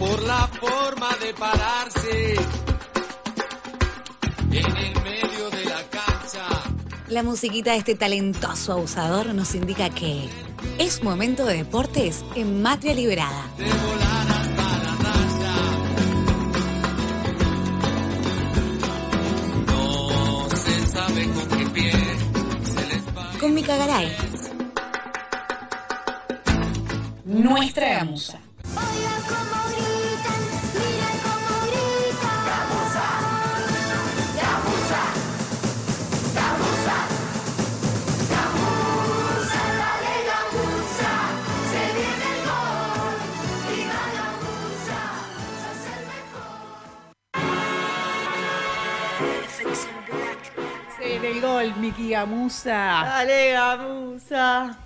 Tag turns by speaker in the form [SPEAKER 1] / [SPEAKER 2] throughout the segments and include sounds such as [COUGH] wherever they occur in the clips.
[SPEAKER 1] por la forma de pararse en el medio de la cancha.
[SPEAKER 2] La musiquita de este talentoso abusador nos indica que es momento de deportes en Matria Liberada.
[SPEAKER 1] De volar hasta la raya. No se sabe con qué pie se les va.
[SPEAKER 2] Con mi cagaray. Nuestra gamusa.
[SPEAKER 3] Miki Gamusa.
[SPEAKER 4] Dale, gamusa.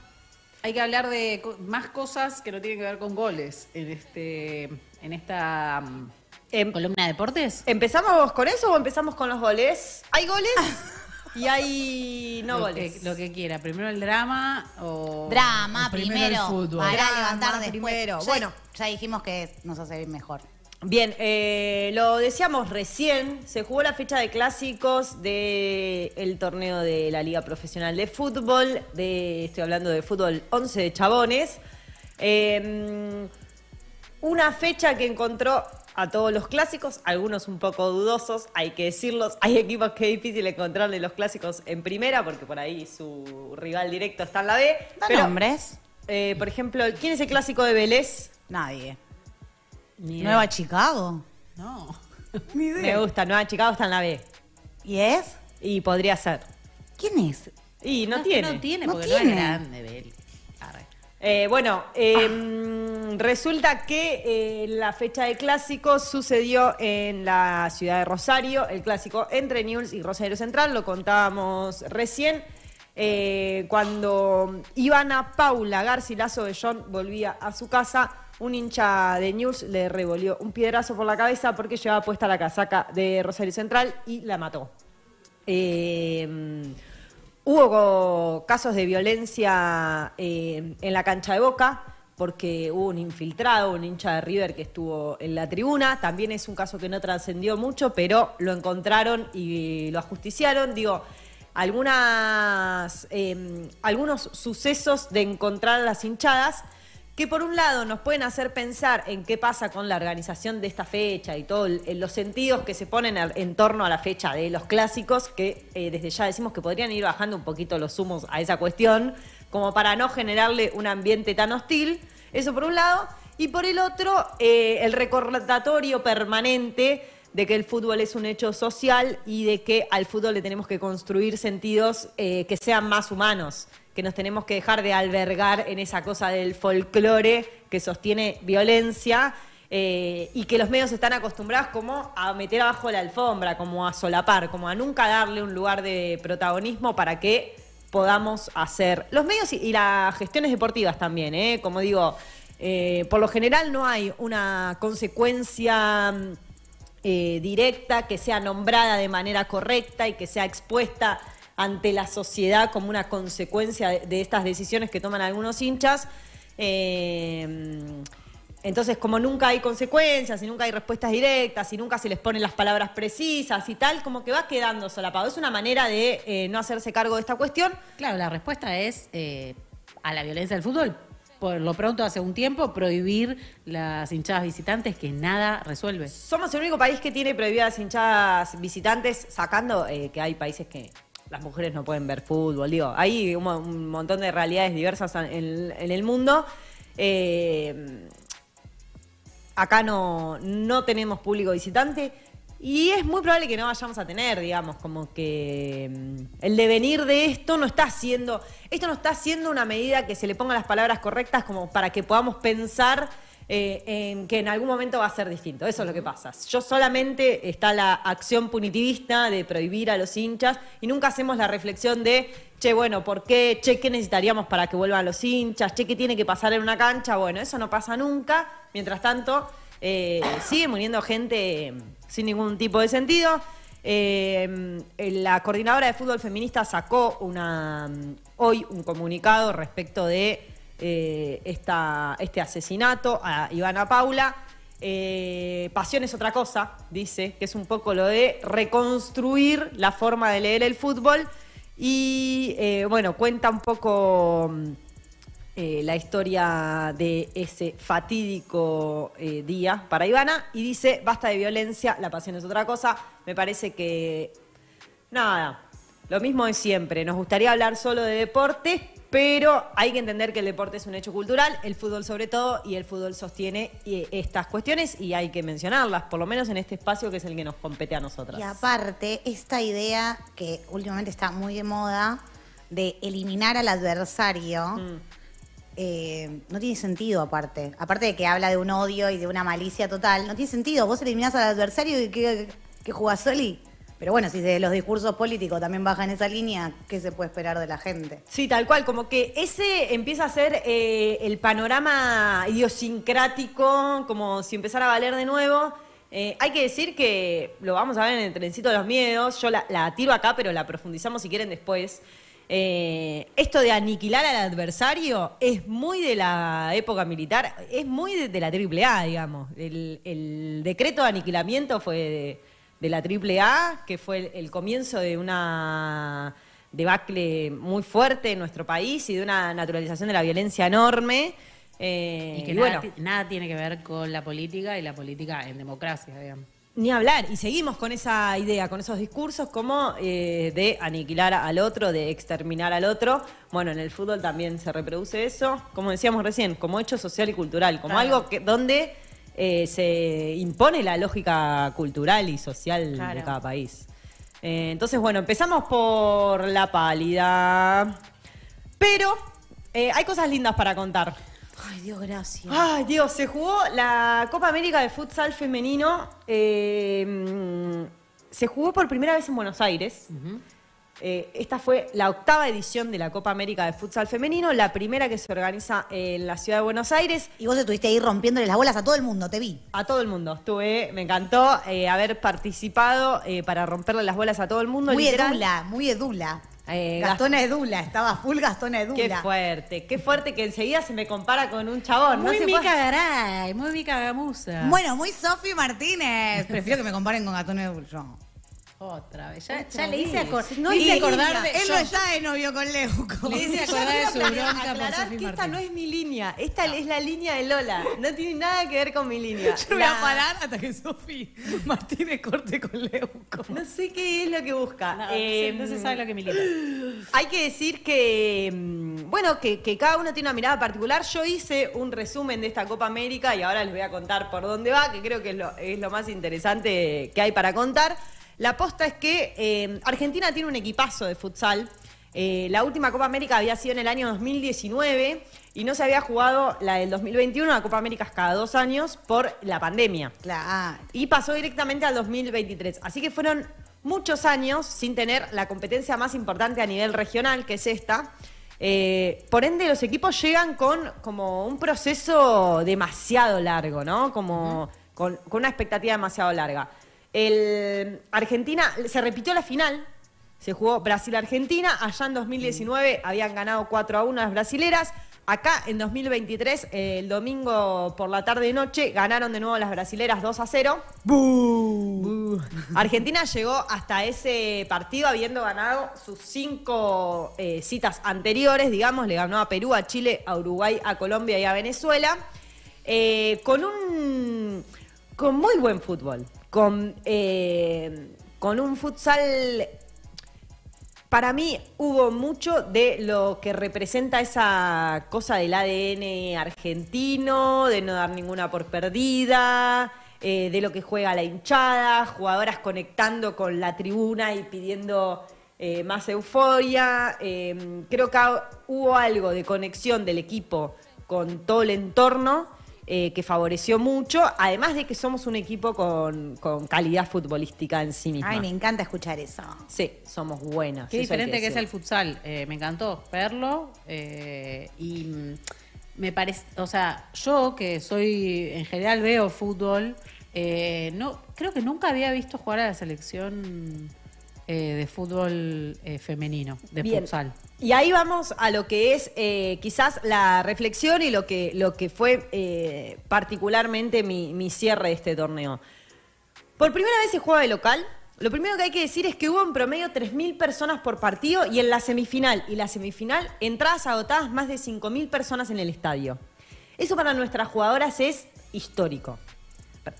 [SPEAKER 3] Hay que hablar de co- más cosas que no tienen que ver con goles en este en esta mm,
[SPEAKER 4] Em-
[SPEAKER 3] columna de deportes.
[SPEAKER 4] ¿Empezamos con eso o empezamos con los goles? ¿Hay goles? [LAUGHS] y hay no
[SPEAKER 3] lo,
[SPEAKER 4] goles.
[SPEAKER 3] que, lo que quiera. Primero el drama o
[SPEAKER 5] Drama
[SPEAKER 3] o primero el
[SPEAKER 5] primero,
[SPEAKER 3] fútbol.
[SPEAKER 5] para
[SPEAKER 4] Drama
[SPEAKER 5] levantar después.
[SPEAKER 4] primero,
[SPEAKER 5] Ya-
[SPEAKER 4] bueno.
[SPEAKER 5] Ya dijimos que nos hace mejor.
[SPEAKER 4] Bien, eh, lo decíamos recién, se jugó la fecha de clásicos del torneo de la Liga Profesional de Fútbol, de, estoy hablando de fútbol 11 de Chabones. Eh, una fecha que encontró a todos los clásicos, algunos un poco dudosos, hay que decirlos. [LAUGHS] Hay equipos que es difícil encontrarle los clásicos en primera, porque por ahí su rival directo está en la B.
[SPEAKER 5] ¿Da
[SPEAKER 4] Pero,
[SPEAKER 5] nombres?
[SPEAKER 4] eh, por ejemplo, ¿quién es el clásico de Vélez?
[SPEAKER 5] Nadie. [LAUGHS]
[SPEAKER 3] Ni idea.
[SPEAKER 5] Nueva Chicago.
[SPEAKER 3] No.
[SPEAKER 4] Me gusta, Nueva Chicago está en la B.
[SPEAKER 5] ¿Y es?
[SPEAKER 4] Y podría ser.
[SPEAKER 5] ¿Quién es?
[SPEAKER 4] Y no,
[SPEAKER 3] es que
[SPEAKER 4] tiene.
[SPEAKER 3] No tiene,
[SPEAKER 5] No
[SPEAKER 3] porque
[SPEAKER 5] tiene.
[SPEAKER 3] no es grande, Beli. Arre.
[SPEAKER 4] Eh, bueno, eh, resulta que eh, la fecha de clásicos sucedió en la ciudad de Rosario, el clásico entre Newell's y Rosario Central, lo contábamos recién. eh, cuando Ivana Paula Garcilaso Bellón volvía a su casa, un hincha de Newell's le revolvió un piedrazo por la cabeza porque llevaba puesta la casaca de Rosario Central y la mató. Eh, hubo casos de violencia eh, en la cancha de Boca porque hubo un infiltrado, un hincha de River que estuvo en la tribuna. También es un caso que no trascendió mucho, pero lo encontraron y lo ajusticiaron. Digo, algunas, eh, algunos sucesos de encontrar a las hinchadas que por un lado nos pueden hacer pensar en qué pasa con la organización de esta fecha y todos los sentidos que se ponen en torno a la fecha de los clásicos, que eh, desde ya decimos que podrían ir bajando un poquito los humos a esa cuestión, como para no generarle un ambiente tan hostil. Eso por un lado. Y por el otro, eh, el recordatorio permanente de que el fútbol es un hecho social y de que al fútbol le tenemos que construir sentidos eh, que sean más humanos, que nos tenemos que dejar de albergar en esa cosa del folclore que sostiene violencia eh, y que los medios están acostumbrados como a meter abajo la alfombra, como a solapar, como a nunca darle un lugar de protagonismo para que podamos hacer. Los medios y, las gestiones deportivas también, ¿eh? como digo, eh, por lo general no hay una consecuencia eh, directa, que sea nombrada de manera correcta y que sea expuesta ante la sociedad como una consecuencia de, estas decisiones que toman algunos hinchas. Eh, entonces, como nunca hay consecuencias y nunca hay respuestas directas y nunca se les ponen las palabras precisas y tal, como que va quedando solapado. Es una manera de eh, no hacerse cargo de esta cuestión.
[SPEAKER 3] Claro, la respuesta es a la violencia del fútbol. Por lo pronto, hace un tiempo, prohibir las hinchadas visitantes que nada resuelve.
[SPEAKER 4] Somos el único país que tiene prohibidas hinchadas visitantes, sacando eh, que hay países que las mujeres no pueden ver fútbol. Digo, hay un, mo- un montón de realidades diversas en, en el mundo. Eh, acá no, no tenemos público visitante. Y es muy probable que no vayamos a tener, digamos, como que mm, el devenir de esto no está siendo, esto no está siendo una medida que se le pongan las palabras correctas como para que podamos pensar eh, en que en algún momento va a ser distinto. Eso es lo que pasa. Yo solamente está la acción punitivista de prohibir a los hinchas y nunca hacemos la reflexión de, che, bueno, ¿por qué? Che, ¿qué necesitaríamos para que vuelvan los hinchas? Che, ¿qué tiene que pasar en una cancha? Bueno, eso no pasa nunca. Mientras tanto, eh, sigue muriendo gente sin ningún tipo de sentido. Eh, la coordinadora de fútbol feminista sacó una, hoy un comunicado respecto de eh, esta, este asesinato a Ivana Paula. Pasión es otra cosa, dice, que es un poco lo de reconstruir la forma de leer el fútbol. Y bueno, cuenta un poco eh, la historia de ese fatídico eh, día para Ivana y dice, basta de violencia, la pasión es otra cosa. Me parece que, nada, lo mismo de siempre. Nos gustaría hablar solo de deporte, pero hay que entender que el deporte es un hecho cultural, el fútbol sobre todo, y el fútbol sostiene eh, estas cuestiones y hay que mencionarlas, por lo menos en este espacio que es el que nos compete a nosotras.
[SPEAKER 5] Y aparte, esta idea que últimamente está muy de moda de eliminar al adversario,
[SPEAKER 4] Mm.
[SPEAKER 5] Eh, no tiene sentido aparte. Aparte de que habla de un odio y de una malicia total, no tiene sentido. Vos eliminás al adversario y que, que jugás soli. Pero bueno, si de los discursos políticos también bajan esa línea, ¿qué se puede esperar de la gente?
[SPEAKER 4] Sí, tal cual, como que ese empieza a ser eh, el panorama idiosincrático, como si empezara a valer de nuevo. Eh, hay que decir que lo vamos a ver en el trencito de los miedos, yo la, la tiro acá, pero la profundizamos si quieren después. Eh, esto de aniquilar al adversario es muy de la época militar, es muy de, de la AAA, digamos. El, el decreto de aniquilamiento fue de, de la AAA, que fue el, el comienzo de una debacle muy fuerte en nuestro país y de una naturalización de la violencia enorme. Eh,
[SPEAKER 3] Y que
[SPEAKER 4] y
[SPEAKER 3] nada,
[SPEAKER 4] bueno,
[SPEAKER 3] nada tiene que ver con la política y la política en democracia, digamos.
[SPEAKER 4] Ni hablar, y seguimos con esa idea, con esos discursos como eh, de aniquilar al otro, de exterminar al otro. Bueno, en el fútbol también se reproduce eso, como decíamos recién, como hecho social y cultural, como
[SPEAKER 5] Claro.
[SPEAKER 4] algo que donde eh, se impone la lógica cultural y social de cada país. Eh, entonces, bueno, empezamos por la pálida. Pero hay cosas lindas para contar.
[SPEAKER 5] Ay, Dios, gracias.
[SPEAKER 4] Ay, Dios, se jugó la Copa América de Futsal Femenino. eh, se jugó por primera vez en Buenos Aires. Eh, esta fue la octava edición de la Copa América de Futsal Femenino, la primera que se organiza en la ciudad de Buenos Aires.
[SPEAKER 5] Y vos estuviste ahí rompiéndole las bolas a todo el mundo, te vi.
[SPEAKER 4] A todo el mundo. Estuve, me encantó eh, haber participado eh, para romperle las bolas a todo el mundo.
[SPEAKER 5] Muy
[SPEAKER 4] literal.
[SPEAKER 5] edula, muy edula.
[SPEAKER 4] Eh,
[SPEAKER 5] Gastona Edula, estaba full Gastona Edula.
[SPEAKER 4] Qué fuerte, qué fuerte que enseguida se me compara con un chabón.
[SPEAKER 3] Muy
[SPEAKER 4] no
[SPEAKER 3] Mica
[SPEAKER 4] puede-
[SPEAKER 3] Garay, muy Mica Gamusa.
[SPEAKER 5] Bueno, muy Sofi Martínez. Prefiero que me comparen con Gastona Edula. yo.
[SPEAKER 3] Otra vez. Ya, le hice,
[SPEAKER 4] vez.
[SPEAKER 3] acor-
[SPEAKER 4] No
[SPEAKER 3] le hice
[SPEAKER 4] es mi
[SPEAKER 3] acordar
[SPEAKER 4] línea.
[SPEAKER 3] de.
[SPEAKER 5] Él
[SPEAKER 3] yo-
[SPEAKER 5] no está de novio con Leuco.
[SPEAKER 3] Le hice acordar de su bronca por
[SPEAKER 4] aclarar
[SPEAKER 3] Sofi
[SPEAKER 4] que esta no es mi línea. Esta es la línea de Lola. No tiene nada que ver con mi línea. [LAUGHS]
[SPEAKER 5] Yo voy a parar hasta que Sofi Martínez corte con Leuco.
[SPEAKER 4] No sé qué es lo que busca.
[SPEAKER 3] No,
[SPEAKER 4] Eh,
[SPEAKER 3] sí, no se sabe lo que milita.
[SPEAKER 4] Hay que decir que, mm, bueno, que, que cada uno tiene una mirada particular. Yo hice un resumen de esta Copa América y ahora les voy a contar por dónde va, que creo que es lo, es lo más interesante que hay para contar. La posta es que eh, Argentina tiene un equipazo de futsal. Eh, la última Copa América había sido en el año 2019 y no se había jugado la del 2021, la Copa América es cada dos años, por la pandemia
[SPEAKER 5] Claro.
[SPEAKER 4] y pasó directamente al 2023. Así que fueron muchos años sin tener la competencia más importante a nivel regional, que es esta. Eh, por ende, los equipos llegan con como un proceso demasiado largo, ¿no? Como con, con una expectativa demasiado larga. El Argentina se repitió la final. Se jugó Brasil-Argentina. Allá en 2019 habían ganado 4 a 1 las brasileras. Acá en 2023, eh, el domingo por la tarde y noche, ganaron de nuevo las brasileras 2 a 0. Bu. Argentina llegó hasta ese partido habiendo ganado sus cinco eh, citas anteriores, digamos, le ganó a Perú, a Chile, a Uruguay, a Colombia y a Venezuela, eh, con un con muy buen fútbol, con, eh, con un futsal para mí hubo mucho de lo que representa esa cosa del ADN argentino, de no dar ninguna por perdida, eh, de lo que juega la hinchada, jugadoras conectando con la tribuna y pidiendo eh, más euforia. Creo que hubo algo de conexión del equipo con todo el entorno eh, que favoreció mucho, además de que somos un equipo con, con calidad futbolística en sí misma.
[SPEAKER 5] Ay, me encanta escuchar eso.
[SPEAKER 4] Sí, somos buenas.
[SPEAKER 3] Qué diferente que es el futsal. Eh, me encantó verlo. eh, y me parece, o sea, yo que soy, en general veo fútbol, eh, no, creo que nunca había visto jugar a la selección eh, de fútbol eh, femenino, de
[SPEAKER 4] Bien.
[SPEAKER 3] futsal.
[SPEAKER 4] Y ahí vamos a lo que es eh, quizás la reflexión y lo que, lo que fue particularmente mi, mi cierre de este torneo. Por primera vez se juega de local. Lo primero que hay que decir es que hubo en promedio 3.000 personas por partido y en la semifinal y la semifinal entradas agotadas más de 5.000 personas en el estadio. Eso para nuestras jugadoras es histórico.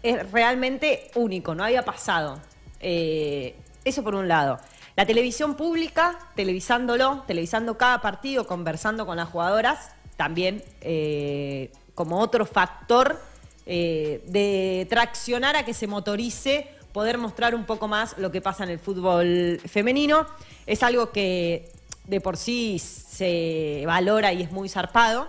[SPEAKER 4] Es realmente único, no había pasado. Eh, eso por un lado. La televisión pública, televisándolo, televisando cada partido, conversando con las jugadoras, también eh, como otro factor eh, de traccionar a que se motorice, poder mostrar un poco más lo que pasa en el fútbol femenino. Es algo que de por sí se valora y es muy zarpado.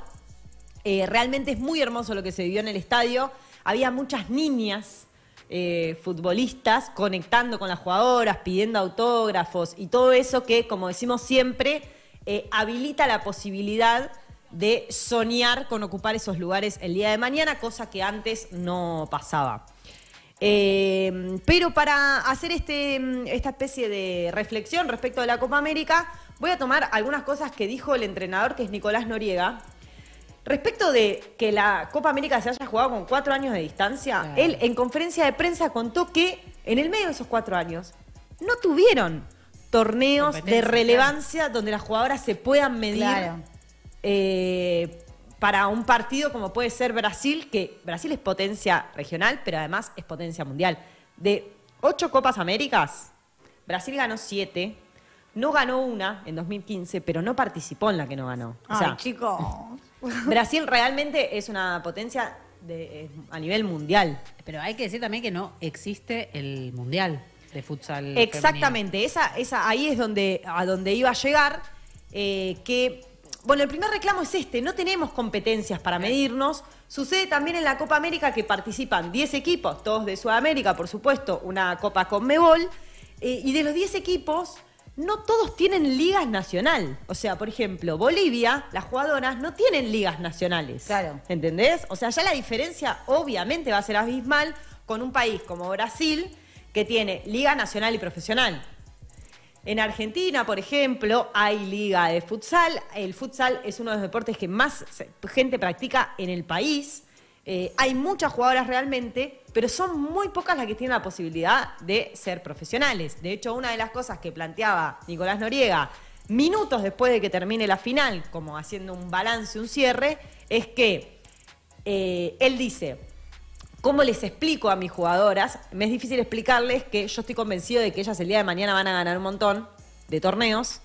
[SPEAKER 4] Eh, realmente es muy hermoso lo que se vivió en el estadio. Había muchas niñas eh, futbolistas conectando con las jugadoras, pidiendo autógrafos y todo eso que, como decimos siempre, eh, habilita la posibilidad de soñar con ocupar esos lugares el día de mañana, cosa que antes no pasaba. Eh, pero para hacer este, esta especie de reflexión respecto de la Copa América, voy a tomar algunas cosas que dijo el entrenador, que es Nicolás Noriega. Respecto de que la Copa América se haya jugado con cuatro años de distancia,
[SPEAKER 3] Claro.
[SPEAKER 4] él en conferencia de prensa contó que en el medio de esos cuatro años no tuvieron torneos de relevancia donde las jugadoras se puedan medir
[SPEAKER 5] Claro.
[SPEAKER 4] eh, para un partido como puede ser Brasil, que Brasil es potencia regional, pero además es potencia mundial. De ocho Copas Américas, Brasil ganó siete, no ganó una en 2015, pero no participó en la que no ganó. O sea,
[SPEAKER 5] Ay, chicos. [LAUGHS]
[SPEAKER 4] Brasil realmente es una potencia de- eh, a nivel mundial.
[SPEAKER 3] Pero hay que decir también que no existe el mundial de futsal. femenino.
[SPEAKER 4] Exactamente, esa, esa, ahí es donde, a donde iba a llegar. eh, que, bueno, el primer reclamo es este: no tenemos competencias para medirnos. Sucede también en la Copa América que participan 10 equipos, todos de Sudamérica, por supuesto, una Copa con Mebol. y de los 10 equipos, no todos tienen ligas nacional. O sea, por ejemplo, Bolivia, las jugadoras no tienen ligas nacionales.
[SPEAKER 5] Claro.
[SPEAKER 4] ¿Entendés? O sea, ya la diferencia obviamente va a ser abismal con un país como Brasil, que tiene liga nacional y profesional. En Argentina, por ejemplo, hay liga de futsal. El futsal es uno de los deportes que más gente practica en el país. Eh, hay muchas jugadoras realmente, pero son muy pocas las que tienen la posibilidad de ser profesionales. De hecho, una de las cosas que planteaba Nicolás Noriega minutos después de que termine la final, como haciendo un balance, un cierre, es que eh, él dice, ¿cómo les explico a mis jugadoras? Me es difícil explicarles que yo estoy convencido de que ellas el día de mañana van a ganar un montón de torneos,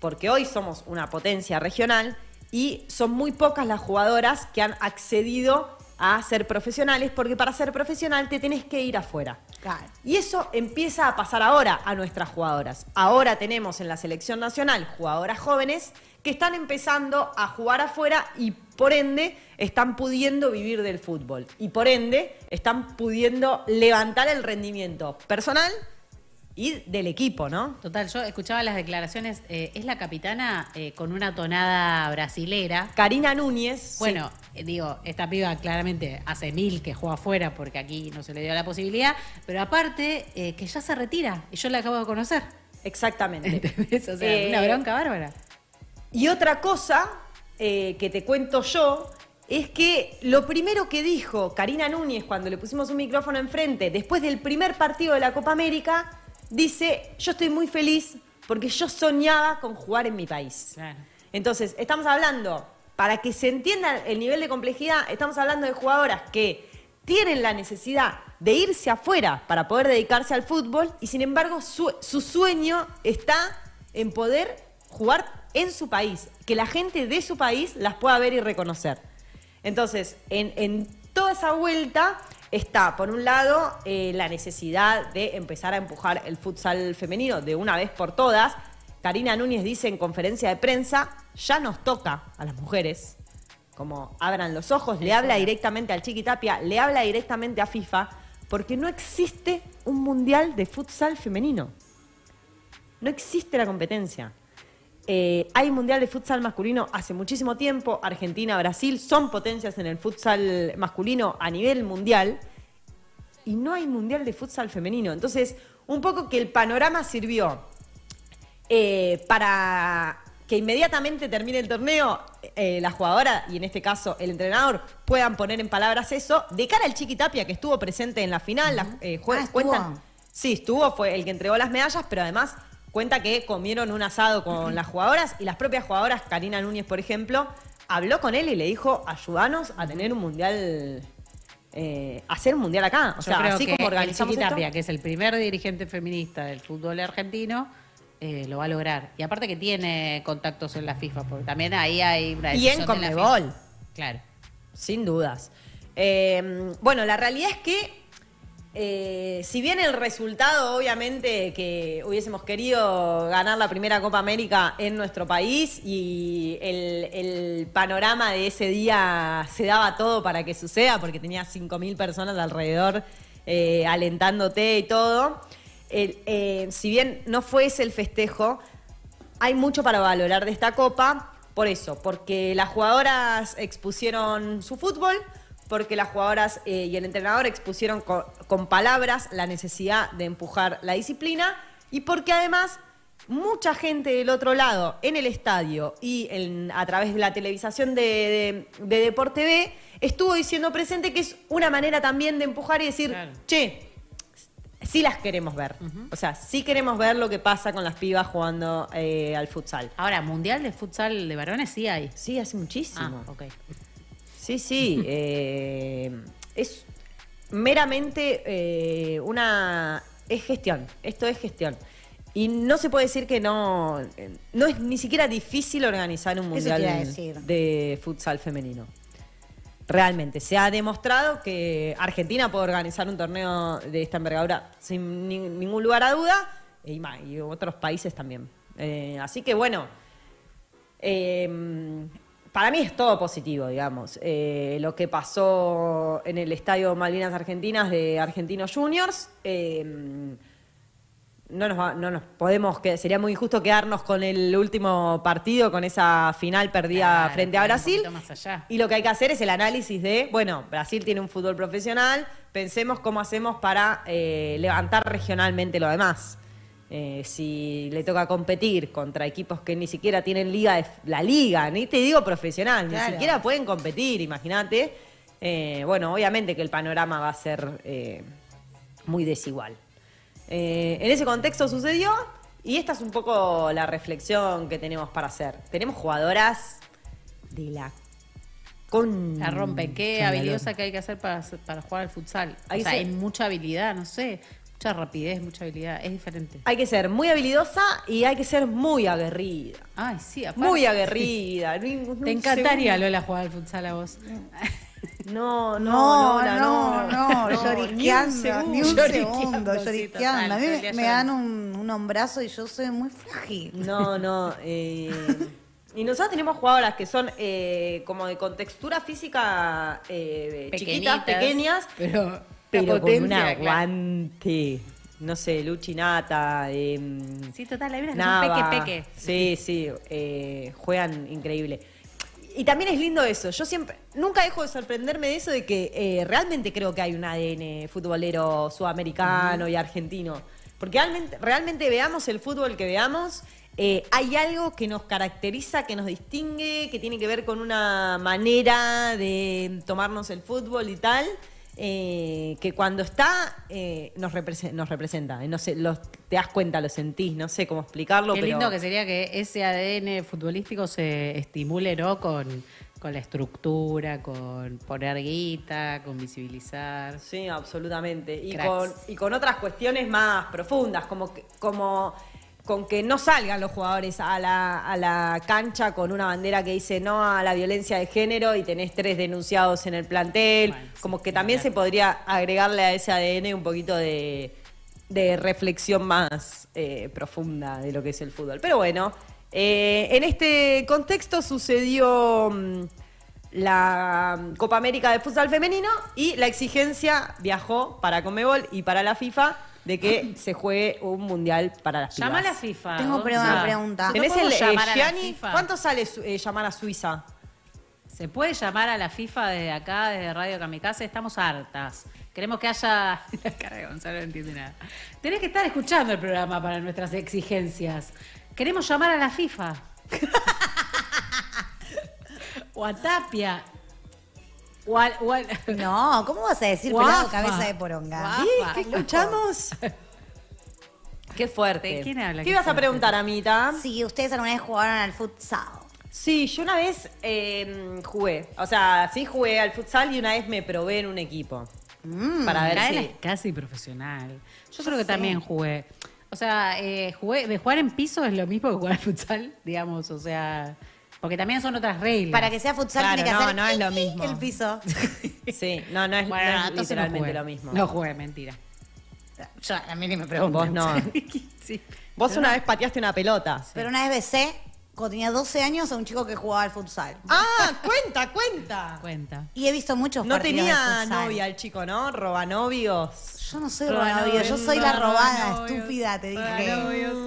[SPEAKER 4] porque hoy somos una potencia regional y son muy pocas las jugadoras que han accedido a ser profesionales, porque para ser profesional te tenés que ir afuera.
[SPEAKER 5] Claro.
[SPEAKER 4] Y eso empieza a pasar ahora a nuestras jugadoras. Ahora tenemos en la selección nacional jugadoras jóvenes que están empezando a jugar afuera y por ende están pudiendo vivir del fútbol. Y por ende están pudiendo levantar el rendimiento personal y del equipo, ¿no?
[SPEAKER 3] Total, yo escuchaba las declaraciones. eh, es la capitana eh, con una tonada brasilera.
[SPEAKER 4] Karina Núñez.
[SPEAKER 3] Bueno, eh, digo, esta piba claramente hace mil que juega afuera porque aquí no se le dio la posibilidad, pero aparte eh, que ya se retira y yo la acabo de conocer.
[SPEAKER 4] exactamente.
[SPEAKER 3] ¿Entendés? O sea, una bronca bárbara.
[SPEAKER 4] Y otra cosa que te cuento yo es que lo primero que dijo Karina Núñez cuando le pusimos un micrófono enfrente, después del primer partido de la Copa América, dice, yo estoy muy feliz porque yo soñaba con jugar en mi país.
[SPEAKER 3] Claro.
[SPEAKER 4] Entonces, estamos hablando, para que se entienda el nivel de complejidad, estamos hablando de jugadoras que tienen la necesidad de irse afuera para poder dedicarse al fútbol y sin embargo su, su sueño está en poder jugar en su país, que la gente de su país las pueda ver y reconocer. Entonces, en, en toda esa vuelta está, por un lado, eh, la necesidad de empezar a empujar el futsal femenino de una vez por todas. Karina Núñez dice en conferencia de prensa, ya nos toca a las mujeres, como abran los ojos, le habla directamente al Chiqui Tapia, le habla directamente a FIFA, porque no existe un mundial de futsal femenino. No existe la competencia. Eh, hay mundial de futsal masculino hace muchísimo tiempo. Argentina, Brasil son potencias en el futsal masculino a nivel mundial. Y no hay mundial de futsal femenino. Entonces, un poco que el panorama sirvió eh, para que inmediatamente termine el torneo, eh, la jugadora y en este caso el entrenador puedan poner en palabras eso, de cara al Chiqui Tapia que estuvo presente en la final, eh, jue-
[SPEAKER 5] Ah, ¿estuvo?
[SPEAKER 4] cuentan. Sí, estuvo, fue el que entregó las medallas, pero además cuenta que comieron un asado con las jugadoras y las propias jugadoras, Karina Núñez, por ejemplo, habló con él y le dijo, ayúdanos a tener un mundial, eh, a hacer un mundial acá. O
[SPEAKER 3] Yo
[SPEAKER 4] sea,
[SPEAKER 3] creo
[SPEAKER 4] así
[SPEAKER 3] que
[SPEAKER 4] como
[SPEAKER 3] el
[SPEAKER 4] organizamos esto.
[SPEAKER 3] Que es el primer dirigente feminista del fútbol argentino, eh, lo va a lograr. Y aparte que tiene contactos en la FIFA, porque también ahí hay una
[SPEAKER 4] Y en Conmebol.
[SPEAKER 3] Claro.
[SPEAKER 4] Sin dudas. Eh, bueno, la realidad es que, eh, si bien el resultado, obviamente, que hubiésemos querido ganar la primera Copa América en nuestro país y el, panorama de ese día se daba todo para que suceda, porque tenía 5.000 personas alrededor eh, alentándote y todo. Eh, si bien no fue ese el festejo, hay mucho para valorar de esta copa, por eso, porque las jugadoras expusieron su fútbol, porque las jugadoras eh, y el entrenador expusieron co- con, palabras la necesidad de empujar la disciplina y porque además mucha gente del otro lado en el estadio y en- a través de la televisación de, de, de Deporte B estuvo diciendo presente que es una manera también de empujar y decir,
[SPEAKER 3] Claro.
[SPEAKER 4] che, sí las queremos ver. O sea, sí queremos ver lo que pasa con las pibas jugando eh, al futsal.
[SPEAKER 3] Ahora, Mundial de Futsal de varones sí hay.
[SPEAKER 4] Sí, hace muchísimo.
[SPEAKER 3] Ah, ok.
[SPEAKER 4] Sí, sí. [LAUGHS] eh, es meramente eh, una. Es gestión. Esto es gestión. Y no se puede decir que no. No es ni siquiera difícil organizar un mundial de futsal femenino. Realmente. Se ha demostrado que Argentina puede organizar un torneo de esta envergadura sin ni- ningún lugar a duda. Y, otros países también. Eh, así que bueno. Eh, para mí es todo positivo, digamos. Eh, lo que pasó en el Estadio Malvinas Argentinas de Argentinos Juniors. eh, no nos, va- no nos podemos, que sería muy injusto quedarnos con el último partido, con esa final perdida
[SPEAKER 3] Claro,
[SPEAKER 4] frente a Brasil.
[SPEAKER 3] poquito más allá.
[SPEAKER 4] Y lo que hay que hacer es el análisis de, bueno, Brasil tiene un fútbol profesional, pensemos cómo hacemos para eh, levantar regionalmente lo demás. Eh, si le toca competir contra equipos que ni siquiera tienen liga, la liga, ni te digo profesional,
[SPEAKER 5] Claro.
[SPEAKER 4] ni siquiera pueden competir, imagínate. Eh, bueno, obviamente que el panorama va a ser eh, muy desigual. Eh, en ese contexto sucedió y esta es un poco la reflexión que tenemos para hacer. Tenemos jugadoras de la con
[SPEAKER 3] La rompen. Qué habilidosa que hay que hacer para, para jugar al futsal.
[SPEAKER 4] Ahí
[SPEAKER 3] o sea,
[SPEAKER 4] se-
[SPEAKER 3] hay mucha habilidad, no sé. Mucha rapidez, mucha habilidad. Es diferente.
[SPEAKER 4] Hay que ser muy habilidosa y hay que ser muy aguerrida.
[SPEAKER 3] Ay, sí, aparte.
[SPEAKER 4] Muy aguerrida.
[SPEAKER 3] Te encantaría,
[SPEAKER 4] segundo.
[SPEAKER 3] Lola, jugar al futsal a vos.
[SPEAKER 4] No, no,
[SPEAKER 5] No,
[SPEAKER 4] Lola,
[SPEAKER 5] no, no,
[SPEAKER 4] ni un
[SPEAKER 5] lloriqueando, ni un
[SPEAKER 4] segundo.
[SPEAKER 5] lloriqueando.
[SPEAKER 3] total,
[SPEAKER 5] A mí me, dan un, un hombrazo y yo soy muy frágil.
[SPEAKER 4] No, no. eh, y nosotros tenemos jugadoras que son eh, como de contextura física eh, chiquitas, pequeñas,
[SPEAKER 3] Pero, la
[SPEAKER 4] pero con un
[SPEAKER 3] claro.
[SPEAKER 4] aguante. No sé, Luchinata, eh,
[SPEAKER 3] Sí, total, hay unas que
[SPEAKER 4] Nava.
[SPEAKER 3] son peque, peque.
[SPEAKER 4] Sí, sí, eh, juegan increíble. Y también es lindo eso. Yo siempre, nunca dejo de sorprenderme de eso de que eh, realmente creo que hay un ADN futbolero sudamericano y argentino. Porque realmente, realmente veamos el fútbol que veamos, eh, hay algo que nos caracteriza, que nos distingue, que tiene que ver con una manera de tomarnos el fútbol y tal. Eh, que cuando está eh, nos, represe- nos representa. No sé, los- te das cuenta, lo sentís, no sé cómo explicarlo.
[SPEAKER 3] Qué
[SPEAKER 4] pero...
[SPEAKER 3] lindo que sería que ese ADN futbolístico se estimule, ¿no? Con, con la estructura, con poner guita, con visibilizar.
[SPEAKER 4] Sí, absolutamente. Y
[SPEAKER 3] Cracks.
[SPEAKER 4] con, y con otras cuestiones más profundas, como, que- como con que no salgan los jugadores a la, a la cancha con una bandera que dice no a la violencia de género y tenés tres denunciados en el plantel.
[SPEAKER 3] Bueno,
[SPEAKER 4] como que también se podría agregarle a ese ADN un poquito de, de reflexión más eh, profunda de lo que es el fútbol. Pero bueno, eh, en este contexto sucedió mm, la Copa América de Futsal Femenino y la exigencia viajó para Conmebol y para la FIFA de que se juegue un mundial para las
[SPEAKER 3] Llama a la
[SPEAKER 4] pibas.
[SPEAKER 3] FIFA.
[SPEAKER 5] Tengo una pregunta.
[SPEAKER 3] ¿No
[SPEAKER 4] ¿Tenés el
[SPEAKER 3] podemos
[SPEAKER 4] eh,
[SPEAKER 3] llamar a la
[SPEAKER 4] Gianni?
[SPEAKER 3] FIFA?
[SPEAKER 4] ¿Cuánto sale su- eh, llamar a Suiza?
[SPEAKER 3] ¿Se puede llamar a la FIFA desde acá, desde Radio Kamikaze? Estamos hartas. Queremos que haya. [LAUGHS] La cara de Gonzalo no entiende nada. Tenés que estar escuchando el programa para nuestras exigencias. Queremos llamar a la FIFA. [LAUGHS] o a Tapia. [LAUGHS]
[SPEAKER 5] No, ¿cómo vas a decir
[SPEAKER 3] Guafa.
[SPEAKER 5] pelado cabeza de poronga?
[SPEAKER 4] ¿Qué? ¿Qué escuchamos? Qué fuerte.
[SPEAKER 3] ¿De quién habla?
[SPEAKER 4] ¿Qué ibas a preguntar, Amita?
[SPEAKER 5] Si ustedes alguna vez jugaron al futsal.
[SPEAKER 4] Sí, yo una vez eh, jugué. O sea, sí jugué al futsal y una vez me probé en un equipo.
[SPEAKER 5] Mm.
[SPEAKER 4] para ver si.
[SPEAKER 3] es casi profesional. Yo creo que también jugué. O sea, eh, jugué, de jugar en piso es lo mismo que jugar al futsal, digamos. O sea, porque también son otras reglas.
[SPEAKER 5] Para que sea futsal
[SPEAKER 4] Claro,
[SPEAKER 5] tiene que
[SPEAKER 4] no,
[SPEAKER 5] hacer
[SPEAKER 4] no es lo mismo.
[SPEAKER 5] el piso. [LAUGHS]
[SPEAKER 4] Sí, no, no es,
[SPEAKER 3] Bueno,
[SPEAKER 4] no es
[SPEAKER 3] entonces no
[SPEAKER 4] literalmente
[SPEAKER 3] jugué.
[SPEAKER 4] lo mismo.
[SPEAKER 3] No jugué, mentira.
[SPEAKER 5] Yo, a mí ni me pregunto.
[SPEAKER 4] Vos no. [LAUGHS]
[SPEAKER 3] sí.
[SPEAKER 4] Vos una vez pateaste una pelota.
[SPEAKER 5] Pero una vez besé, cuando tenía 12 años, a un chico que jugaba al futsal.
[SPEAKER 4] Ah, cuenta, cuenta.
[SPEAKER 3] Cuenta.
[SPEAKER 5] Y he visto muchos
[SPEAKER 4] No
[SPEAKER 5] partidos de
[SPEAKER 4] tenía
[SPEAKER 5] futsal.
[SPEAKER 4] novia el chico, ¿no? Robanovios.
[SPEAKER 5] Yo no soy
[SPEAKER 3] Roba
[SPEAKER 5] robanovio, yo soy la
[SPEAKER 3] roba
[SPEAKER 5] robada, estúpida, te dije.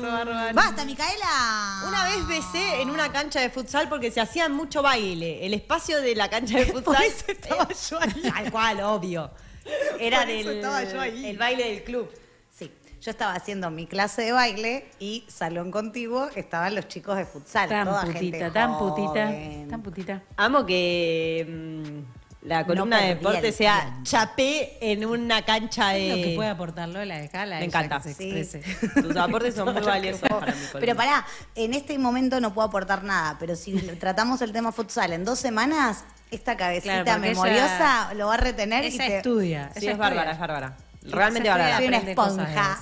[SPEAKER 3] roba, roba
[SPEAKER 5] ¡Basta, Micaela!
[SPEAKER 4] Una vez besé en una cancha de futsal porque se hacía mucho baile. El espacio de la cancha de [LAUGHS] futsal.
[SPEAKER 5] eso estaba yo ahí.
[SPEAKER 4] Tal cual, obvio. [LAUGHS] Era
[SPEAKER 5] Por
[SPEAKER 4] del
[SPEAKER 5] estaba yo ahí.
[SPEAKER 4] el baile del club.
[SPEAKER 5] Sí, yo estaba haciendo mi clase de baile y salón contiguo estaban los chicos de futsal.
[SPEAKER 3] Tan
[SPEAKER 5] toda
[SPEAKER 3] putita,
[SPEAKER 5] gente
[SPEAKER 3] tan putita,
[SPEAKER 5] joven.
[SPEAKER 3] tan putita.
[SPEAKER 4] Amo que mm, la columna de deporte sea chapé en una cancha de.
[SPEAKER 3] Lo que puede aportar Lola, dejala.
[SPEAKER 4] Me encanta.
[SPEAKER 3] Que se
[SPEAKER 5] Sí.
[SPEAKER 3] exprese. [LAUGHS]
[SPEAKER 4] Tus aportes son [LAUGHS] muy valiosos para mi columna.
[SPEAKER 5] Pero pará, en este momento no puedo aportar nada, pero si [LAUGHS] tratamos el tema futsal en dos semanas, esta cabecita
[SPEAKER 3] Claro,
[SPEAKER 5] memoriosa
[SPEAKER 3] ella-
[SPEAKER 5] lo va a retener y te...
[SPEAKER 3] estudia.
[SPEAKER 4] Sí,
[SPEAKER 3] ella
[SPEAKER 4] es bárbara,
[SPEAKER 3] estudia.
[SPEAKER 4] es bárbara. Realmente bárbara.
[SPEAKER 5] Soy una esponja.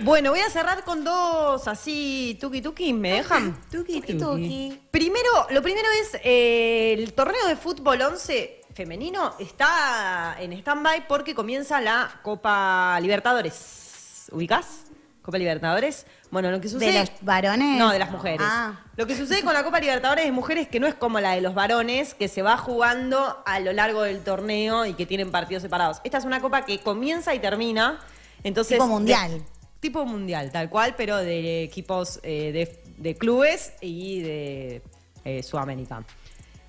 [SPEAKER 4] Bueno, voy a cerrar con dos así, tuki tuki, ¿me dejan?
[SPEAKER 3] Tuki,
[SPEAKER 5] Tuki,
[SPEAKER 3] tuki.
[SPEAKER 4] Primero, lo primero es eh, el torneo de fútbol 11 femenino está en stand-by porque comienza la Copa Libertadores. ¿Ubicás? Copa Libertadores. Bueno, lo que sucede...
[SPEAKER 5] los varones?
[SPEAKER 4] No, de las mujeres.
[SPEAKER 5] Ah.
[SPEAKER 4] Lo que sucede con la Copa Libertadores de mujeres que no es como la de los varones, que se va jugando a lo largo del torneo y que tienen partidos separados. Esta es una copa que comienza y termina. Entonces,
[SPEAKER 5] Tipo mundial.
[SPEAKER 4] de- tipo mundial, tal cual, pero de equipos eh, de, de clubes y de eh, Sudamérica.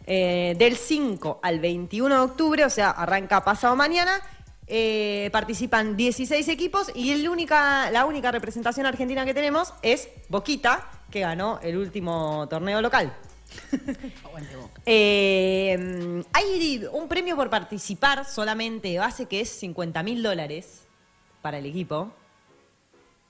[SPEAKER 4] Eh, del 5 al 21 de octubre, o sea, arranca pasado mañana, eh, participan 16 equipos y el única, la única representación argentina que tenemos es Boquita, que ganó el último torneo local. [LAUGHS] Eh, hay un premio por participar solamente de base que es 50 mil dólares para el equipo.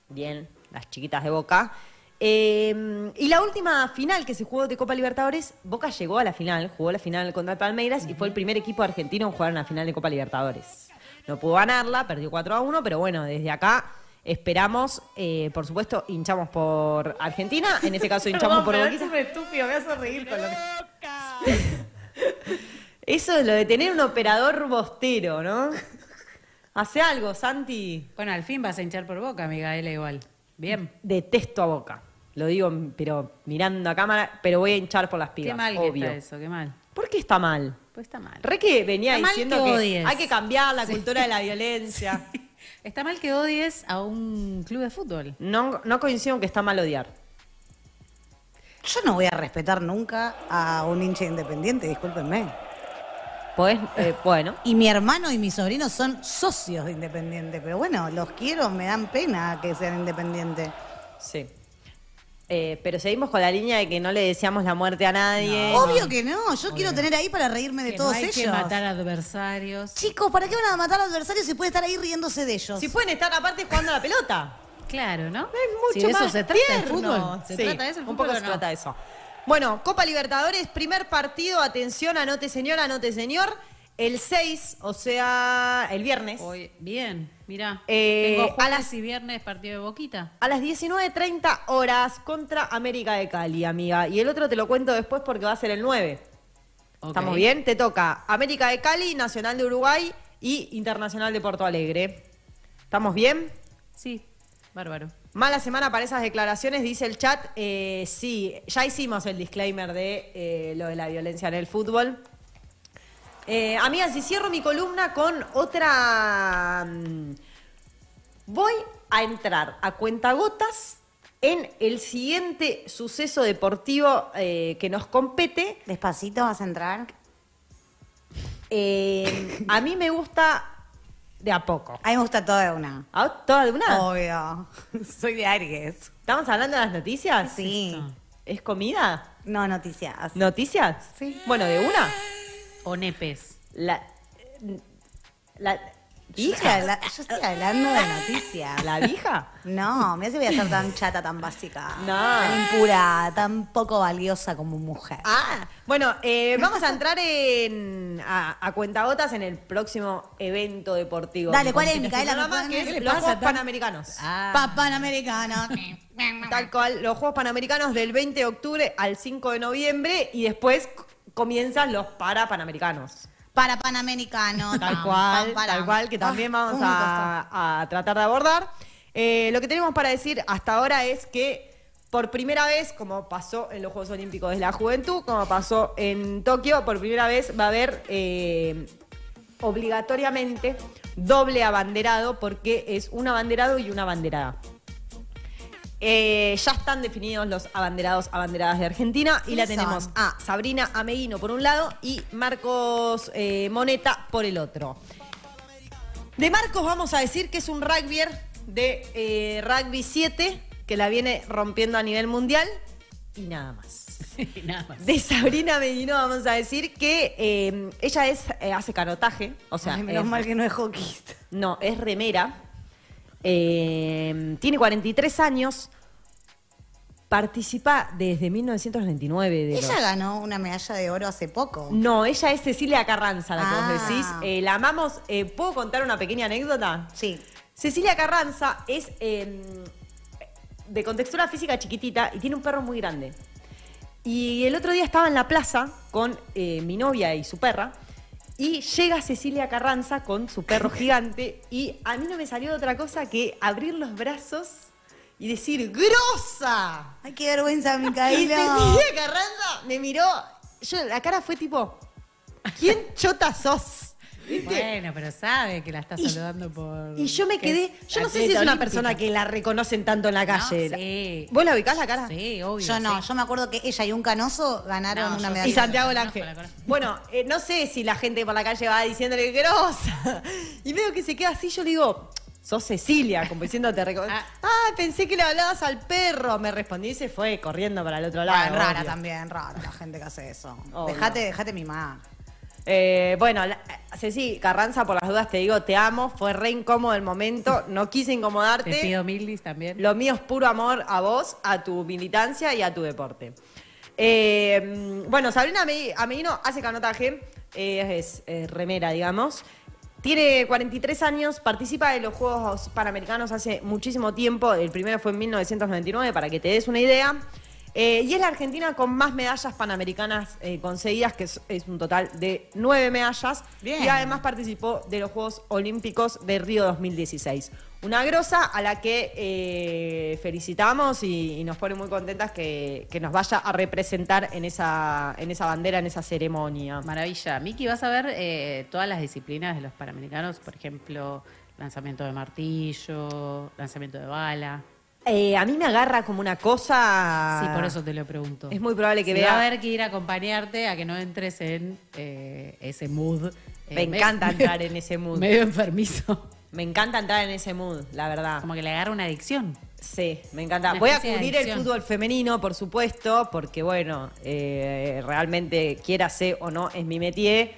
[SPEAKER 4] Bien, las chiquitas de Boca. Eh, y la última final que se jugó de Copa Libertadores, Boca llegó a la final, jugó la final contra Palmeiras y fue el primer equipo argentino en jugar una final de Copa Libertadores. No pudo ganarla, perdió 4 a 1, pero bueno, desde acá esperamos, eh, por supuesto, hinchamos por Argentina, en este caso [LAUGHS] hinchamos por Boquita.
[SPEAKER 5] estúpido, me hace reír con lo [LAUGHS]
[SPEAKER 4] Eso es lo de tener un operador bostero, ¿no? Hace algo, Santi.
[SPEAKER 3] Bueno, al fin vas a hinchar por boca, Micaela, igual. Bien.
[SPEAKER 4] Detesto a Boca. Lo digo, pero mirando a cámara, pero voy a hinchar por las pibas.
[SPEAKER 3] Qué mal que
[SPEAKER 4] obvio.
[SPEAKER 3] está eso, qué mal.
[SPEAKER 4] ¿Por qué está mal?
[SPEAKER 3] Pues está mal.
[SPEAKER 4] Re que venía
[SPEAKER 3] Está mal
[SPEAKER 4] diciendo
[SPEAKER 3] que
[SPEAKER 4] que,
[SPEAKER 3] odies.
[SPEAKER 4] hay que cambiar la cultura de la [LAUGHS] violencia.
[SPEAKER 3] Está mal que odies a un club de fútbol.
[SPEAKER 4] No, no coincido en que está mal odiar.
[SPEAKER 5] Yo no voy a respetar nunca a un hincha independiente, discúlpenme.
[SPEAKER 4] Pues, eh, bueno.
[SPEAKER 5] Y mi hermano y mi sobrino son socios de Independiente, pero bueno, los quiero, me dan pena que sean independientes.
[SPEAKER 4] Sí. Eh, pero seguimos con la línea de que no le deseamos la muerte a nadie.
[SPEAKER 5] Obvio que no, yo quiero tener ahí para reírme de
[SPEAKER 3] Que
[SPEAKER 5] todos
[SPEAKER 3] no hay
[SPEAKER 5] ellos.
[SPEAKER 3] que matar adversarios.
[SPEAKER 5] Chicos, ¿para qué van a matar al adversario si puede estar ahí riéndose de ellos?
[SPEAKER 4] Si pueden estar aparte jugando a la pelota.
[SPEAKER 3] Claro, ¿no?
[SPEAKER 4] Es
[SPEAKER 3] Si
[SPEAKER 4] mucho
[SPEAKER 3] de eso
[SPEAKER 4] más
[SPEAKER 3] se trata el fútbol. ¿Se
[SPEAKER 4] Sí,
[SPEAKER 3] trata de eso el
[SPEAKER 4] Un
[SPEAKER 3] fútbol
[SPEAKER 4] poco
[SPEAKER 3] o
[SPEAKER 4] se
[SPEAKER 3] no?
[SPEAKER 4] trata de eso. Bueno, Copa Libertadores, primer partido, atención, anote señor, anote señor. El 6, o sea, el viernes.
[SPEAKER 3] Hoy, bien, mirá.
[SPEAKER 4] Eh,
[SPEAKER 3] Tengo
[SPEAKER 4] a las-
[SPEAKER 3] y viernes partido de Boquita.
[SPEAKER 4] A las 19.30 horas contra América de Cali, amiga. Y el otro te lo cuento después porque va a ser el 9.
[SPEAKER 3] Ok.
[SPEAKER 4] ¿Estamos bien? Te toca América de Cali, Nacional de Uruguay y Internacional de Porto Alegre. ¿Estamos bien?
[SPEAKER 3] Sí, bárbaro.
[SPEAKER 4] Mala semana para esas declaraciones, dice el chat. Eh, sí, ya hicimos el disclaimer de eh, lo de la violencia en el fútbol. Eh, amigas, y cierro mi columna con otra... mm, Voy a entrar a cuentagotas en el siguiente suceso deportivo que nos compete.
[SPEAKER 5] Despacito vas a entrar.
[SPEAKER 4] A mí me gusta de a poco.
[SPEAKER 5] A mí me gusta todo de una.
[SPEAKER 4] ¿Ah, ¿Toda de una?
[SPEAKER 5] Obvio. [LAUGHS] Soy de Aries.
[SPEAKER 4] ¿Estamos hablando de las noticias?
[SPEAKER 5] Sí.
[SPEAKER 4] ¿Es comida?
[SPEAKER 5] No, noticias.
[SPEAKER 4] ¿Noticias?
[SPEAKER 5] Sí.
[SPEAKER 4] Bueno, de una.
[SPEAKER 3] O nepes.
[SPEAKER 4] La. La.
[SPEAKER 5] Yo estoy, habla- yo estoy hablando de noticias.
[SPEAKER 4] ¿La vieja?
[SPEAKER 5] No, mira si voy a ser tan chata, tan básica.
[SPEAKER 4] No.
[SPEAKER 5] Tan impura, tan poco valiosa como mujer.
[SPEAKER 4] Ah, bueno, eh, vamos a entrar en, a, a cuentagotas en el próximo evento deportivo.
[SPEAKER 5] Dale, ¿cuál es, Micaela? ¿Me
[SPEAKER 4] programa,
[SPEAKER 5] pueden-
[SPEAKER 4] que
[SPEAKER 5] qué le
[SPEAKER 4] los
[SPEAKER 5] pasa,
[SPEAKER 4] Juegos
[SPEAKER 5] tan-
[SPEAKER 4] Panamericanos.
[SPEAKER 3] Ah,
[SPEAKER 5] Pa- Panamericano.
[SPEAKER 4] Tal cual, los Juegos Panamericanos del 20 de octubre al 5 de noviembre y después c- comienzan los para Panamericanos.
[SPEAKER 5] Para Panamericano.
[SPEAKER 4] Tal cual, tal cual, que también
[SPEAKER 5] Ah,
[SPEAKER 4] vamos a tratar de abordar. Eh, lo que tenemos para decir hasta ahora es que por primera vez, como pasó en los Juegos Olímpicos de la Juventud, como pasó en Tokio, por primera vez va a haber eh, obligatoriamente doble abanderado porque es un abanderado y una abanderada. Eh, ya están definidos los abanderados, abanderadas de Argentina y la
[SPEAKER 5] ¿Quiénes
[SPEAKER 4] tenemos a Sabrina Ameguino por un lado y Marcos eh, Moneta por el otro. De Marcos vamos a decir que es un rugbyer de eh, rugby 7 que la viene rompiendo a nivel mundial y nada más. [LAUGHS]
[SPEAKER 3] nada más.
[SPEAKER 4] De Sabrina Ameguino vamos a decir que ella es hace canotaje, o sea,
[SPEAKER 5] Ay, menos
[SPEAKER 4] es-
[SPEAKER 5] mal que no es hockeyista.
[SPEAKER 4] no, es remera. Eh, tiene 43 años. Participa desde 1999 de
[SPEAKER 5] Ella
[SPEAKER 4] los-
[SPEAKER 5] ganó una medalla de oro hace poco.
[SPEAKER 4] No, ella es Cecilia Carranza, la que
[SPEAKER 5] Ah.
[SPEAKER 4] vos decís. Eh, la amamos. Eh, ¿Puedo contar una pequeña anécdota?
[SPEAKER 5] Sí.
[SPEAKER 4] Cecilia Carranza es eh, de contextura física chiquitita y tiene un perro muy grande. Y el otro día estaba en la plaza con eh, mi novia y su perra. Y llega Cecilia Carranza con su perro gigante. Y a mí no me salió otra cosa que abrir los brazos y decir ¡Grosa!
[SPEAKER 5] Ay, qué vergüenza, [LAUGHS]
[SPEAKER 4] Y
[SPEAKER 5] Micaela.
[SPEAKER 4] Cecilia Carranza me miró. Yo, la cara fue tipo: ¿Quién chota sos? ¿Viste?
[SPEAKER 3] Bueno, pero sabe que la está
[SPEAKER 4] Y-
[SPEAKER 3] saludando por.
[SPEAKER 4] Y yo me
[SPEAKER 3] que
[SPEAKER 4] quedé. Yo no sé si es una
[SPEAKER 3] olímpica.
[SPEAKER 4] persona que la reconocen tanto en la calle.
[SPEAKER 3] No, sí.
[SPEAKER 4] ¿Vos la ubicás la cara?
[SPEAKER 3] Sí, obvio.
[SPEAKER 5] Yo no,
[SPEAKER 3] sí.
[SPEAKER 5] yo me acuerdo que ella y un canoso ganaron
[SPEAKER 3] No,
[SPEAKER 5] una medalla.
[SPEAKER 4] Y Santiago
[SPEAKER 3] La
[SPEAKER 4] Lange. Bueno, eh, no sé si la gente por la calle va diciéndole grosa. Y veo que se queda así, yo le digo, sos Cecilia, como diciendo te reco-
[SPEAKER 3] Ah.
[SPEAKER 4] Ah, pensé que le hablabas al perro. Me respondí y se fue corriendo para el otro lado.
[SPEAKER 5] Ah, rara
[SPEAKER 4] obvio.
[SPEAKER 5] también, rara la gente que hace eso.
[SPEAKER 4] Obvio.
[SPEAKER 5] Dejate, dejate mimar.
[SPEAKER 4] Eh, bueno, la- Ceci Carranza, por las dudas te digo, te amo. Fue re incómodo el momento. No quise incomodarte.
[SPEAKER 3] Te pido mildis también.
[SPEAKER 4] Lo mío es puro amor a vos, a tu militancia y a tu deporte. Eh, bueno, Sabrina Ame- Ameguino hace canotaje, eh, es, eh, remera, digamos. Tiene 43 años, participa de los Juegos Panamericanos hace muchísimo tiempo. El primero fue en 1999, para que te des una idea. Eh, y es la Argentina con más medallas panamericanas eh, conseguidas, que es, es un total de nueve medallas.
[SPEAKER 5] Bien.
[SPEAKER 4] Y además participó de los Juegos Olímpicos de Río 2016. Una grosa a la que eh, felicitamos y, y nos pone muy contentas que, que nos vaya a representar en esa, en esa bandera, en esa ceremonia.
[SPEAKER 3] Maravilla. Miki, ¿vas a ver todas las disciplinas de los panamericanos? Por ejemplo, lanzamiento de martillo, lanzamiento de bala.
[SPEAKER 4] Eh, a mí me agarra como una cosa.
[SPEAKER 3] Sí, por eso te lo pregunto.
[SPEAKER 4] Es muy probable que vea.
[SPEAKER 3] Va a haber que ir a acompañarte a que no entres en eh, ese mood. eh,
[SPEAKER 4] Me encanta [LAUGHS] entrar en ese mood.
[SPEAKER 3] Medio enfermizo.
[SPEAKER 4] Me encanta entrar en ese mood, la verdad.
[SPEAKER 3] Como que le agarra una adicción.
[SPEAKER 4] Sí, me encanta.
[SPEAKER 3] Una
[SPEAKER 4] Voy a cubrir el fútbol femenino, por supuesto, porque bueno, realmente quiera ser o no, es mi métier.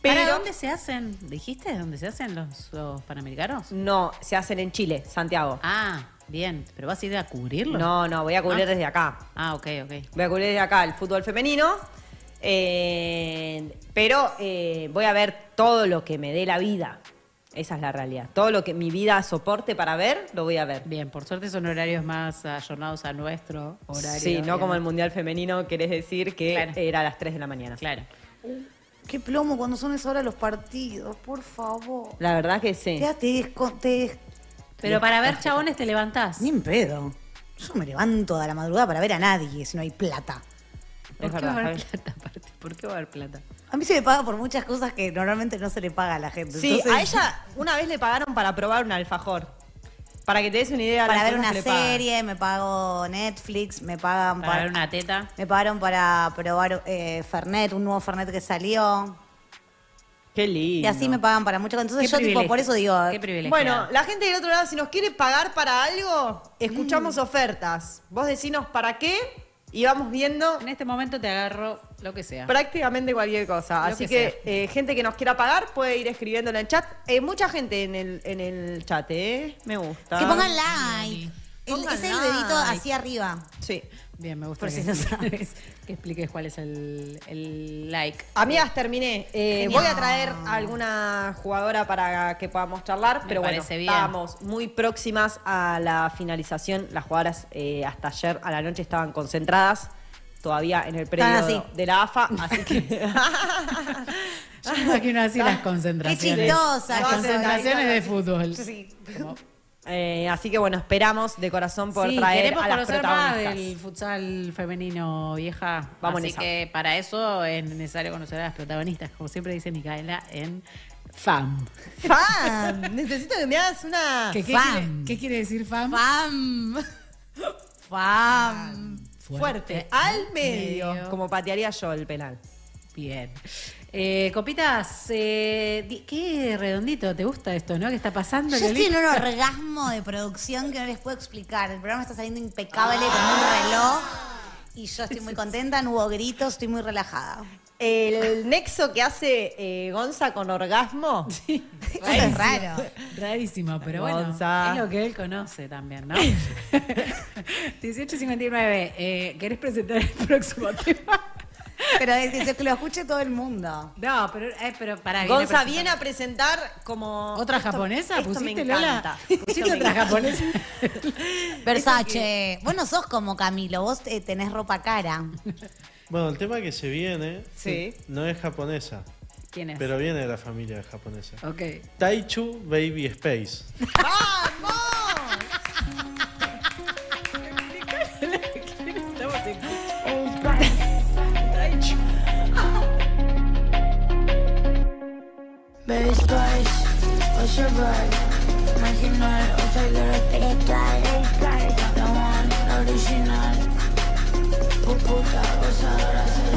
[SPEAKER 4] Pero
[SPEAKER 3] ¿Para dónde se hacen? ¿Dijiste dónde se hacen los, los panamericanos?
[SPEAKER 4] no, se hacen en Chile, Santiago.
[SPEAKER 3] Ah, bien. ¿Pero vas a ir a cubrirlo?
[SPEAKER 4] No, no, voy a cubrir
[SPEAKER 3] Ah.
[SPEAKER 4] desde acá.
[SPEAKER 3] Ah, ok, ok.
[SPEAKER 4] Voy a cubrir desde acá el fútbol femenino. eh, pero eh, voy a ver todo lo que me dé la vida. Esa es la realidad. Todo lo que mi vida soporte para ver, lo voy a ver.
[SPEAKER 3] Bien, por suerte son horarios más ayornados a nuestro horario.
[SPEAKER 4] Sí, no como el. Mundial Femenino, querés decir que
[SPEAKER 3] Claro.
[SPEAKER 4] era a las 3 de la mañana.
[SPEAKER 3] Claro.
[SPEAKER 5] Qué plomo cuando son esa hora los partidos, por favor.
[SPEAKER 4] La verdad que sí.
[SPEAKER 5] Quédate desco- te-
[SPEAKER 3] Pero para ver chabones te levantás.
[SPEAKER 5] Ni en pedo. Yo me levanto a la madrugada para ver a nadie si no hay plata.
[SPEAKER 3] ¿Por qué va a haber plata aparte? ¿Por qué va a haber plata?
[SPEAKER 5] A mí se me paga por muchas cosas que normalmente no se le paga a la gente.
[SPEAKER 4] Sí,
[SPEAKER 5] Entonces,
[SPEAKER 4] a ella una vez le pagaron para probar un alfajor. Para que te des una idea. de
[SPEAKER 5] Para ver una serie, me pago Netflix, me pagan
[SPEAKER 3] Para ver una teta.
[SPEAKER 5] Me pagaron para probar eh, Fernet, un nuevo Fernet que salió.
[SPEAKER 4] Qué lindo.
[SPEAKER 5] Y así me pagan para mucho. Entonces
[SPEAKER 3] Qué
[SPEAKER 5] yo, tipo,
[SPEAKER 3] privilegio.
[SPEAKER 5] por eso digo.
[SPEAKER 3] Qué privilegio.
[SPEAKER 4] Bueno, la gente del otro lado, si nos quiere pagar para algo, escuchamos ofertas. Vos decinos para qué y vamos viendo
[SPEAKER 3] En este momento te agarro lo que sea.
[SPEAKER 4] prácticamente cualquier cosa.
[SPEAKER 3] Lo
[SPEAKER 4] Así
[SPEAKER 3] que
[SPEAKER 4] que, eh, gente que nos quiera pagar puede ir escribiendo en el chat. Eh, mucha gente en el, en el chat, ¿eh? Me gusta.
[SPEAKER 5] Que pongan like. El-
[SPEAKER 4] Pongan
[SPEAKER 5] es el
[SPEAKER 4] like.
[SPEAKER 5] dedito hacia arriba.
[SPEAKER 4] Sí.
[SPEAKER 3] Bien, me gusta
[SPEAKER 5] Por
[SPEAKER 3] que,
[SPEAKER 5] si no sabes. [LAUGHS]
[SPEAKER 3] que expliques cuál es el, el like.
[SPEAKER 4] Amigas, terminé. Eh, voy a traer a alguna jugadora para que podamos charlar,
[SPEAKER 3] Me
[SPEAKER 4] pero bueno,
[SPEAKER 3] bien.
[SPEAKER 4] estábamos muy próximas a la finalización. Las jugadoras eh, hasta ayer a la noche estaban concentradas todavía en el
[SPEAKER 5] así.
[SPEAKER 4] de la AFA, [LAUGHS] así que...
[SPEAKER 3] Yo imagino así las
[SPEAKER 5] Qué
[SPEAKER 3] concentraciones.
[SPEAKER 5] chistosa.
[SPEAKER 3] Las
[SPEAKER 5] que
[SPEAKER 3] concentraciones de fútbol.
[SPEAKER 5] Sí.
[SPEAKER 3] Como-
[SPEAKER 4] Eh, así que bueno, esperamos de corazón poder
[SPEAKER 3] Sí,
[SPEAKER 4] traer
[SPEAKER 3] queremos
[SPEAKER 4] a las
[SPEAKER 3] conocer más
[SPEAKER 4] protagonistas.
[SPEAKER 3] del futsal femenino vieja.
[SPEAKER 4] Vamos en
[SPEAKER 3] Así
[SPEAKER 4] esa.
[SPEAKER 3] que para eso es necesario conocer a las protagonistas, como siempre dice Micaela en FAM.
[SPEAKER 4] ¡Fan! [LAUGHS] Necesito que me hagas una...
[SPEAKER 3] ¿Qué, qué
[SPEAKER 5] Fam.
[SPEAKER 3] quiere, qué quiere decir FAM?
[SPEAKER 5] Fam. Fam.
[SPEAKER 4] Fuerte, al medio,
[SPEAKER 3] medio.
[SPEAKER 4] como patearía yo el penal.
[SPEAKER 3] Bien. Eh, copitas, eh, qué redondito, ¿te gusta esto, no? ¿Qué está pasando?
[SPEAKER 5] Yo estoy en un [LAUGHS] orgasmo de producción que no les puedo explicar. El programa está saliendo impecable con un reloj. Y yo estoy muy contenta, no hubo gritos, estoy muy relajada.
[SPEAKER 4] El nexo que hace eh, Gonza con orgasmo. [LAUGHS]
[SPEAKER 5] Eso es raro.
[SPEAKER 3] Rarísimo, pero bueno, es lo que él conoce también, ¿no? [LAUGHS] 1859, eh, ¿querés presentar el próximo tema?
[SPEAKER 5] Pero es que se- que lo escuche todo el mundo.
[SPEAKER 3] No, pero, eh, pero para
[SPEAKER 4] Gonza viene a presentar como.
[SPEAKER 3] ¿Otra
[SPEAKER 4] esto-
[SPEAKER 3] japonesa?
[SPEAKER 4] esto me
[SPEAKER 3] ¿Pusiste,
[SPEAKER 4] encanta.
[SPEAKER 3] Lola? ¿Pusiste otra japonesa? [LAUGHS]
[SPEAKER 5] Versace, vos no sos como Camilo, vos eh, tenés ropa cara.
[SPEAKER 6] Bueno, el tema que se viene
[SPEAKER 4] Sí.
[SPEAKER 6] no es japonesa,
[SPEAKER 3] ¿Quién es?
[SPEAKER 6] pero viene de la familia japonesa.
[SPEAKER 3] Ok.
[SPEAKER 6] Taichu Baby Space.
[SPEAKER 7] Baby Spice, what's your vibe? Making out, I'll take the rest the time. No one, no original. Puputa, vos ahora.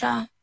[SPEAKER 7] Cuando